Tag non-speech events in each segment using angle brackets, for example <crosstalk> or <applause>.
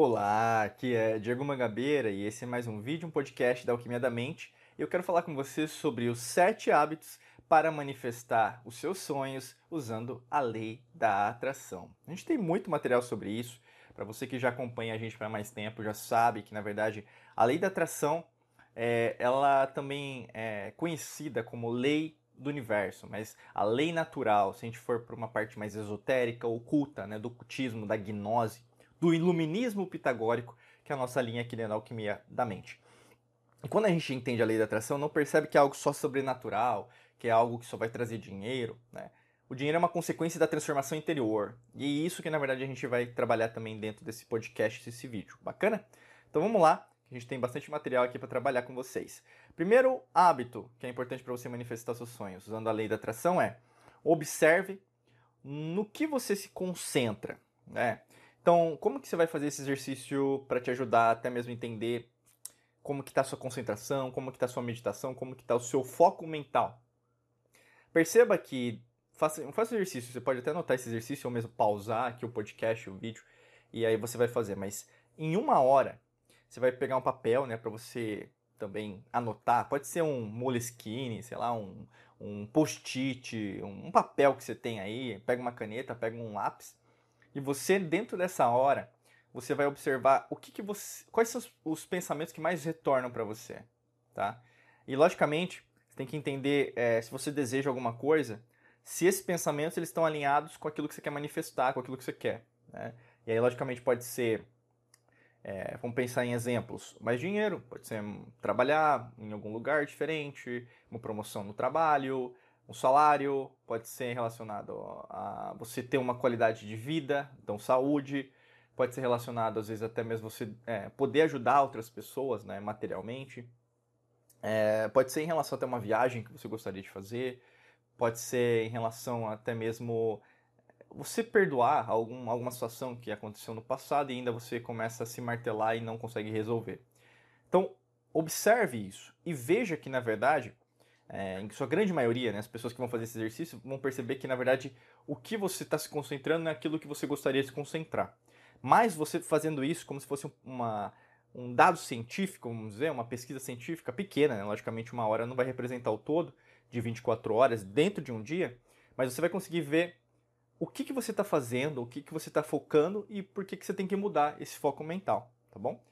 Olá, aqui é Diego Mangabeira e esse é mais um vídeo, um podcast da Alquimia da Mente. Eu quero falar com você sobre os sete hábitos para manifestar os seus sonhos usando a lei da atração. A gente tem muito material sobre isso. Para você que já acompanha a gente para mais tempo, já sabe que na verdade a lei da atração é, ela também é conhecida como lei do universo, mas a lei natural, se a gente for para uma parte mais esotérica, oculta, né, do cultismo, da gnose, do iluminismo pitagórico, que é a nossa linha aqui dentro da alquimia da mente. E quando a gente entende a lei da atração, não percebe que é algo só sobrenatural, que é algo que só vai trazer dinheiro, né? O dinheiro é uma consequência da transformação interior. E é isso que na verdade a gente vai trabalhar também dentro desse podcast, desse vídeo. Bacana? Então vamos lá, a gente tem bastante material aqui para trabalhar com vocês. Primeiro hábito que é importante para você manifestar seus sonhos, usando a lei da atração, é observe no que você se concentra, né? Então, como que você vai fazer esse exercício para te ajudar até mesmo entender como que está sua concentração, como que está sua meditação, como que está o seu foco mental? Perceba que faça, faça um exercício, você pode até anotar esse exercício ou mesmo pausar aqui o podcast, o vídeo, e aí você vai fazer, mas em uma hora você vai pegar um papel, né, para você também anotar, pode ser um Moleskine, sei lá, um, um post-it, um papel que você tem aí, pega uma caneta, pega um lápis, e você, dentro dessa hora, você vai observar o que, que você. quais são os pensamentos que mais retornam para você. Tá? E logicamente, você tem que entender é, se você deseja alguma coisa, se esses pensamentos eles estão alinhados com aquilo que você quer manifestar, com aquilo que você quer. Né? E aí, logicamente, pode ser. É, vamos pensar em exemplos. Mais dinheiro, pode ser trabalhar em algum lugar diferente, uma promoção no trabalho, um salário, pode ser relacionado a você ter uma qualidade de vida, então saúde, pode ser relacionado às vezes até mesmo você é, poder ajudar outras pessoas, né, materialmente. É, pode ser em relação até uma viagem que você gostaria de fazer, pode ser em relação até mesmo você perdoar algum, alguma situação que aconteceu no passado e ainda você começa a se martelar e não consegue resolver. Então, observe isso e veja que, na verdade, é, em sua grande maioria, né, as pessoas que vão fazer esse exercício vão perceber que, na verdade, o que você está se concentrando é aquilo que você gostaria de se concentrar. Mas você fazendo isso como se fosse uma, um dado científico, vamos dizer, uma pesquisa científica pequena, né? logicamente uma hora não vai representar o todo de 24 horas dentro de um dia, mas você vai conseguir ver o que, que você está fazendo, o que, que você está focando e por que, que você tem que mudar esse foco mental, tá bom?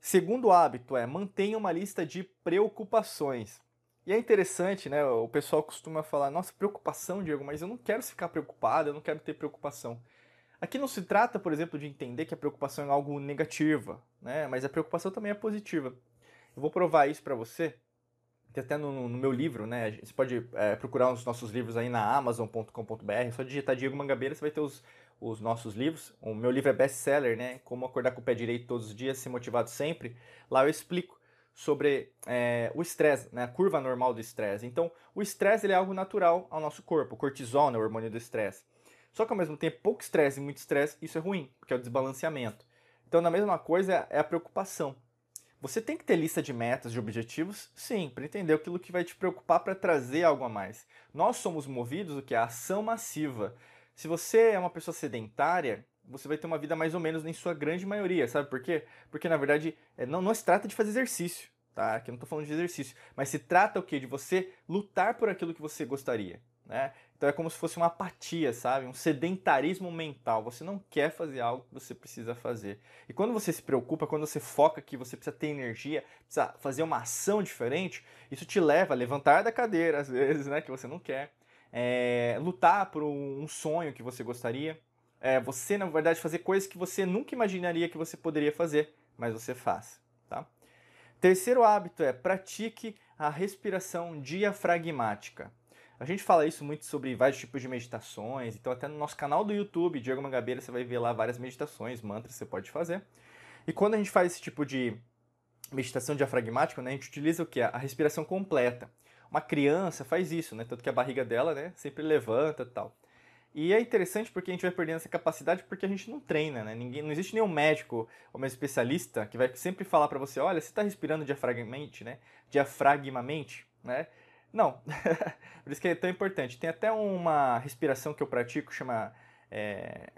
Segundo hábito é mantenha uma lista de preocupações. E é interessante, né? O pessoal costuma falar, nossa, preocupação, Diego, mas eu não quero ficar preocupado, eu não quero ter preocupação. Aqui não se trata, por exemplo, de entender que a preocupação é algo negativa, né? Mas a preocupação também é positiva. Eu vou provar isso para você. Tem até no, no, meu livro, né? Você pode é, procurar os nossos livros aí na Amazon.com.br. É só digitar Diego Mangabeira, você vai ter os, os nossos livros. O meu livro é best-seller, né? Como acordar com o pé direito todos os dias, ser motivado sempre. Lá eu explico sobre é, o estresse, né, a curva normal do estresse. Então, o estresse é algo natural ao nosso corpo. O cortisol, né, o hormônio do estresse. Só que ao mesmo tempo, pouco estresse e muito estresse, isso é ruim, porque é o desbalanceamento. Então, na mesma coisa é a preocupação. Você tem que ter lista de metas, de objetivos, sim, para entender aquilo que vai te preocupar para trazer algo a mais. Nós somos movidos do que é a ação massiva. Se você é uma pessoa sedentária, você vai ter uma vida mais ou menos em sua grande maioria, sabe por quê? Porque na verdade é, não, não se trata de fazer exercício, tá? Aqui eu não estou falando de exercício, mas se trata o quê? De você lutar por aquilo que você gostaria, né? Então é como se fosse uma apatia, sabe? Um sedentarismo mental. Você não quer fazer algo que você precisa fazer. E quando você se preocupa, quando você foca que você precisa ter energia, precisa fazer uma ação diferente, isso te leva a levantar da cadeira, <laughs> às vezes, né? Que você não quer. É, lutar por um sonho que você gostaria é, você, na verdade, fazer coisas que você nunca imaginaria que você poderia fazer, mas você faz. Tá? Terceiro hábito é pratique a respiração diafragmática. A gente fala isso muito sobre vários tipos de meditações, então até no nosso canal do YouTube, Diego Mangabeira, você vai ver lá várias meditações, mantras que você pode fazer. E quando a gente faz esse tipo de meditação diafragmática, né, a gente utiliza o que? A respiração completa. Uma criança faz isso, né? Tanto que a barriga dela, né, sempre levanta e tal. E é interessante porque a gente vai perdendo essa capacidade porque a gente não treina, né? Ninguém, não existe nenhum médico ou um especialista que vai sempre falar para você, olha, você está respirando diafragmamente, né? Diafragmamente, né? Não. <laughs> Por isso que é tão importante. Tem até uma respiração que eu pratico, chama... É,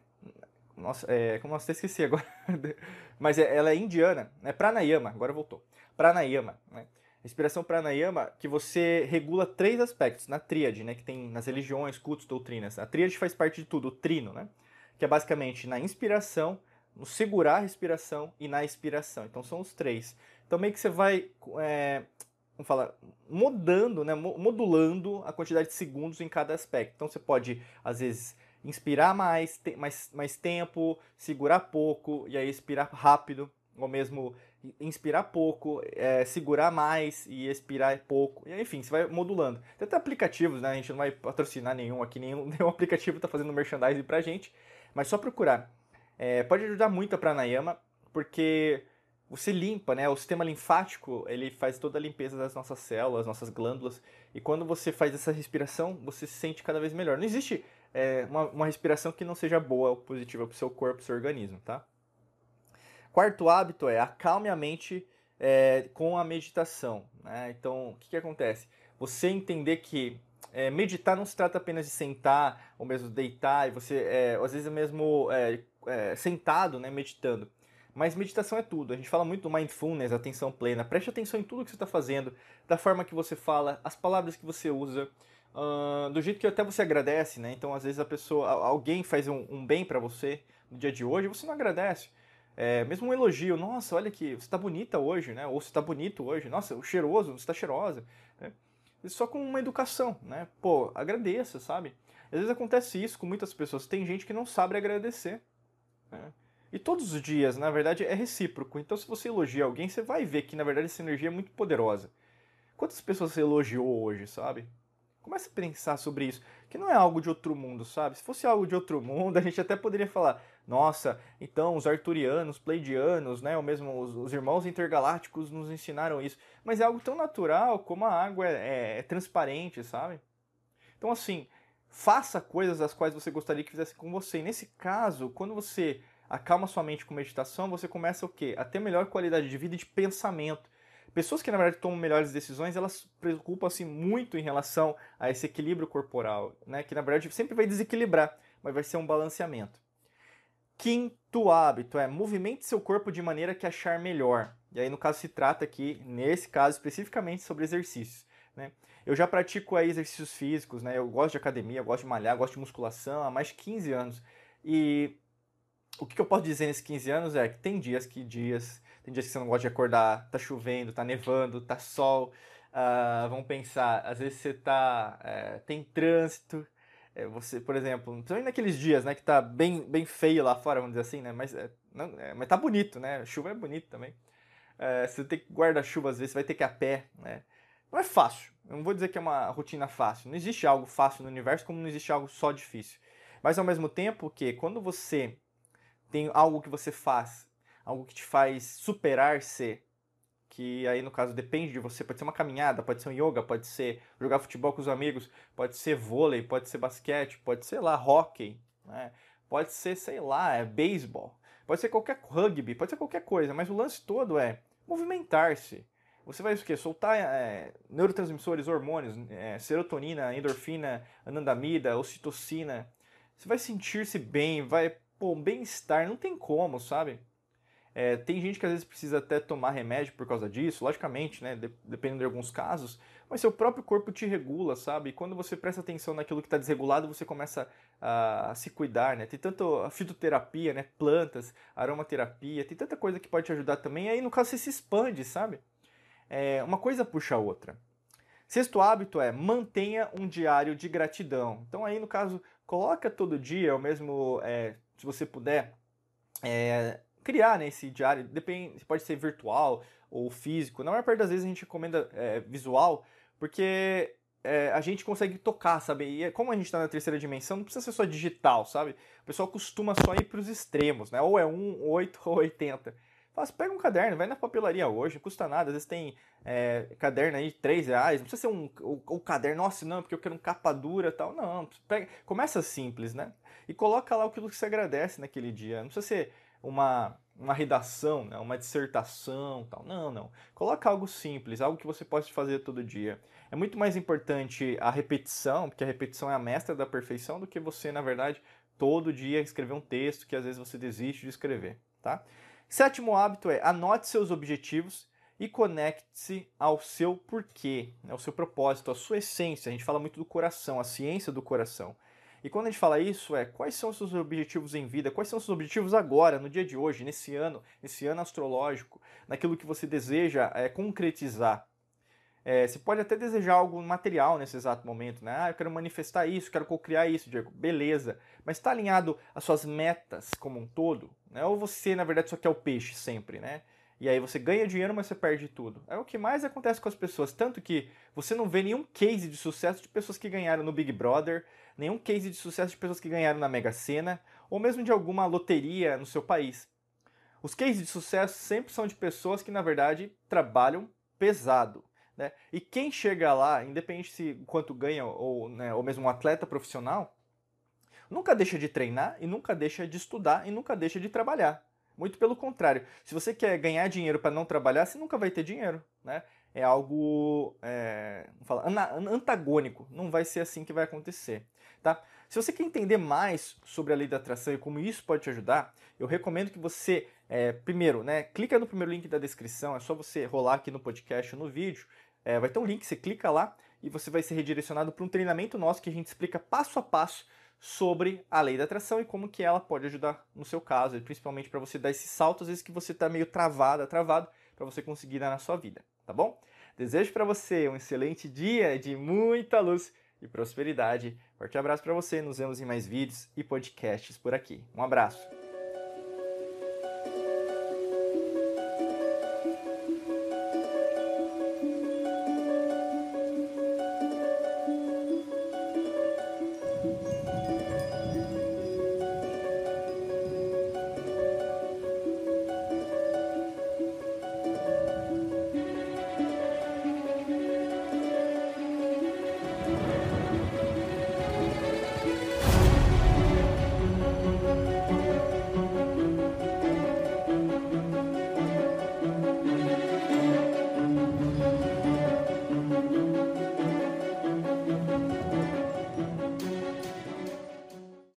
Nossa, é, como nossa, esqueci agora. <laughs> Mas é, ela é indiana, é pranayama, agora voltou. Pranayama, né? Respiração pranayama que você regula três aspectos na tríade, né, que tem nas religiões, cultos, doutrinas. A tríade faz parte de tudo, o trino, né? Que é basicamente na inspiração, no segurar a respiração e na expiração. Então são os três. Então meio que você vai, é, vamos falar, mudando, né, modulando a quantidade de segundos em cada aspecto. Então você pode, às vezes, inspirar mais, mais, mais tempo, segurar pouco e aí expirar rápido, ou mesmo inspirar pouco, é, segurar mais e expirar pouco. E, enfim, você vai modulando. Tem até aplicativos, né? A gente não vai patrocinar nenhum aqui, nenhum, <laughs> nenhum aplicativo está fazendo merchandising pra gente, mas só procurar. É, pode ajudar muito a pranayama, porque você limpa, né? O sistema linfático, ele faz toda a limpeza das nossas células, nossas glândulas, e quando você faz essa respiração, você se sente cada vez melhor. Não existe é, uma, uma respiração que não seja boa ou positiva para o seu corpo, para o seu organismo, tá? Quarto hábito é acalme a mente é, com a meditação. Né? Então, o que, que acontece? Você entender que é, meditar não se trata apenas de sentar ou mesmo deitar e você, é, às vezes, mesmo é, é, sentado, né, meditando. Mas meditação é tudo. A gente fala muito do mindfulness, atenção plena. Preste atenção em tudo que você está fazendo, da forma que você fala, as palavras que você usa, uh, do jeito que até você agradece, né? Então, às vezes a pessoa, alguém faz um, um bem para você no dia de hoje, você não agradece. É, mesmo um elogio, nossa, olha que você está bonita hoje, né? Ou você está bonito hoje, nossa, o cheiroso, você está cheirosa. Né? Só com uma educação, né? Pô, agradeça, sabe? Às vezes acontece isso com muitas pessoas. Tem gente que não sabe agradecer. Né? E todos os dias, na verdade, é recíproco. Então, se você elogia alguém, você vai ver que, na verdade, essa energia é muito poderosa. Quantas pessoas você elogiou hoje, sabe? Comece a pensar sobre isso, que não é algo de outro mundo, sabe? Se fosse algo de outro mundo, <laughs> a gente até poderia falar, nossa, então os arturianos, pleidianos, né, ou mesmo os, os, irmãos intergalácticos nos ensinaram isso. Mas é algo tão natural como a água é, é, é transparente, sabe? Então, assim, faça coisas as quais você gostaria que fizesse com você. E nesse caso, quando você acalma sua mente com meditação, você começa o quê? A ter melhor qualidade de vida e de pensamento. Pessoas que na verdade tomam melhores decisões, elas preocupam-se muito em relação a esse equilíbrio corporal, né? Que na verdade sempre vai desequilibrar, mas vai ser um balanceamento. Quinto hábito é movimente seu corpo de maneira que achar melhor. E aí, no caso, se trata aqui, nesse caso, especificamente sobre exercícios. Né? Eu já pratico aí exercícios físicos, né? eu gosto de academia, gosto de malhar, gosto de musculação há mais de 15 anos. E o que eu posso dizer nesses 15 anos é que tem dias que dias, tem dias que você não gosta de acordar, tá chovendo, tá nevando, tá sol. Uh, vamos pensar, às vezes você tá, é, tem trânsito, é, você, por exemplo, principalmente naqueles dias, né, que tá bem, bem feio lá fora, vamos dizer assim, né, mas, é, não, é, mas tá bonito, né, chuva é bonito também. É, você tem que guarda-chuva, às vezes, você vai ter que ir a pé, né. Não é fácil, eu não vou dizer que é uma rotina fácil, não existe algo fácil no universo como não existe algo só difícil. Mas ao mesmo tempo que quando você tem algo que você faz, algo que te faz superar-se, que aí no caso depende de você, pode ser uma caminhada, pode ser um yoga, pode ser jogar futebol com os amigos, pode ser vôlei, pode ser basquete, pode ser lá hockey, né? pode ser, sei lá, é beisebol, pode ser qualquer rugby, pode ser qualquer coisa, mas o lance todo é movimentar-se. Você vai o quê? Soltar é, neurotransmissores, hormônios, é, serotonina, endorfina, anandamida, ocitocina. Você vai sentir-se bem, vai, pô, bem-estar, não tem como, sabe? É, tem gente que às vezes precisa até tomar remédio por causa disso, logicamente, né? De, dependendo de alguns casos, mas seu próprio corpo te regula, sabe? E quando você presta atenção naquilo que está desregulado, você começa a, a, se cuidar, né? Tem tanto a fitoterapia, né? Plantas, aromaterapia, tem tanta coisa que pode te ajudar também. E aí, no caso, você se expande, sabe? É, uma coisa puxa a outra. Sexto hábito é mantenha um diário de gratidão. Então aí, no caso, coloca todo dia, ou mesmo, é, se você puder, é, criar né, esse diário, depende, pode ser virtual ou físico. Na maior parte das vezes a gente recomenda é, visual, porque é, a gente consegue tocar, sabe? E é, como a gente está na terceira dimensão, não precisa ser só digital, sabe? O pessoal costuma só ir para os extremos, né? Ou é 1, 8 ou 80. <laughs> Faz, pega um caderno, vai na papelaria hoje, não custa nada. Às vezes tem é, caderno aí de 3 reais, não precisa ser um o, o caderno, nossa, não, porque eu quero um capa dura tal. Não, pega, começa simples, né? E coloca lá aquilo que você agradece naquele dia. Não precisa ser uma, uma redação, né? uma dissertação, tal. Não, não. Coloca algo simples, algo que você pode fazer todo dia. É muito mais importante a repetição, porque a repetição é a mestra da perfeição, do que você, na verdade, todo dia escrever um texto que às vezes você desiste de escrever, tá? Sétimo hábito é anote seus objetivos e conecte-se ao seu porquê, né, ao seu propósito, à sua essência. A gente fala muito do coração, a ciência do coração. E quando a gente fala isso, é quais são os seus objetivos em vida, quais são os seus objetivos agora, no dia de hoje, nesse ano, nesse ano astrológico, naquilo que você deseja é, concretizar. É, você pode até desejar algo material nesse exato momento, né? Ah, eu quero manifestar isso, quero co-criar isso, Diego. Beleza. Mas está alinhado às suas metas como um todo? Né? Ou você, na verdade, só quer o peixe sempre, né? E aí você ganha dinheiro, mas você perde tudo. É o que mais acontece com as pessoas. Tanto que você não vê nenhum case de sucesso de pessoas que ganharam no Big Brother, nenhum case de sucesso de pessoas que ganharam na Mega Sena, ou mesmo de alguma loteria no seu país. Os cases de sucesso sempre são de pessoas que, na verdade, trabalham pesado. Né? E quem chega lá, independente se quanto ganha ou, né, ou mesmo um atleta profissional, nunca deixa de treinar e nunca deixa de estudar e nunca deixa de trabalhar. Muito pelo contrário. Se você quer ganhar dinheiro para não trabalhar, você nunca vai ter dinheiro. Né? É algo é, fala, antagônico. Não vai ser assim que vai acontecer. Tá? Se você quer entender mais sobre a lei da atração e como isso pode te ajudar, eu recomendo que você, é, primeiro, né, clica no primeiro link da descrição, é só você rolar aqui no podcast ou no vídeo é, vai ter um link, você clica lá e você vai ser redirecionado para um treinamento nosso que a gente explica passo a passo sobre a lei da atração e como que ela pode ajudar no seu caso, e principalmente para você dar esse salto, às vezes que você está meio travado, travado, para você conseguir dar na sua vida, tá bom? Desejo para você um excelente dia de muita luz e prosperidade. Forte abraço para você, nos vemos em mais vídeos e podcasts por aqui. Um abraço.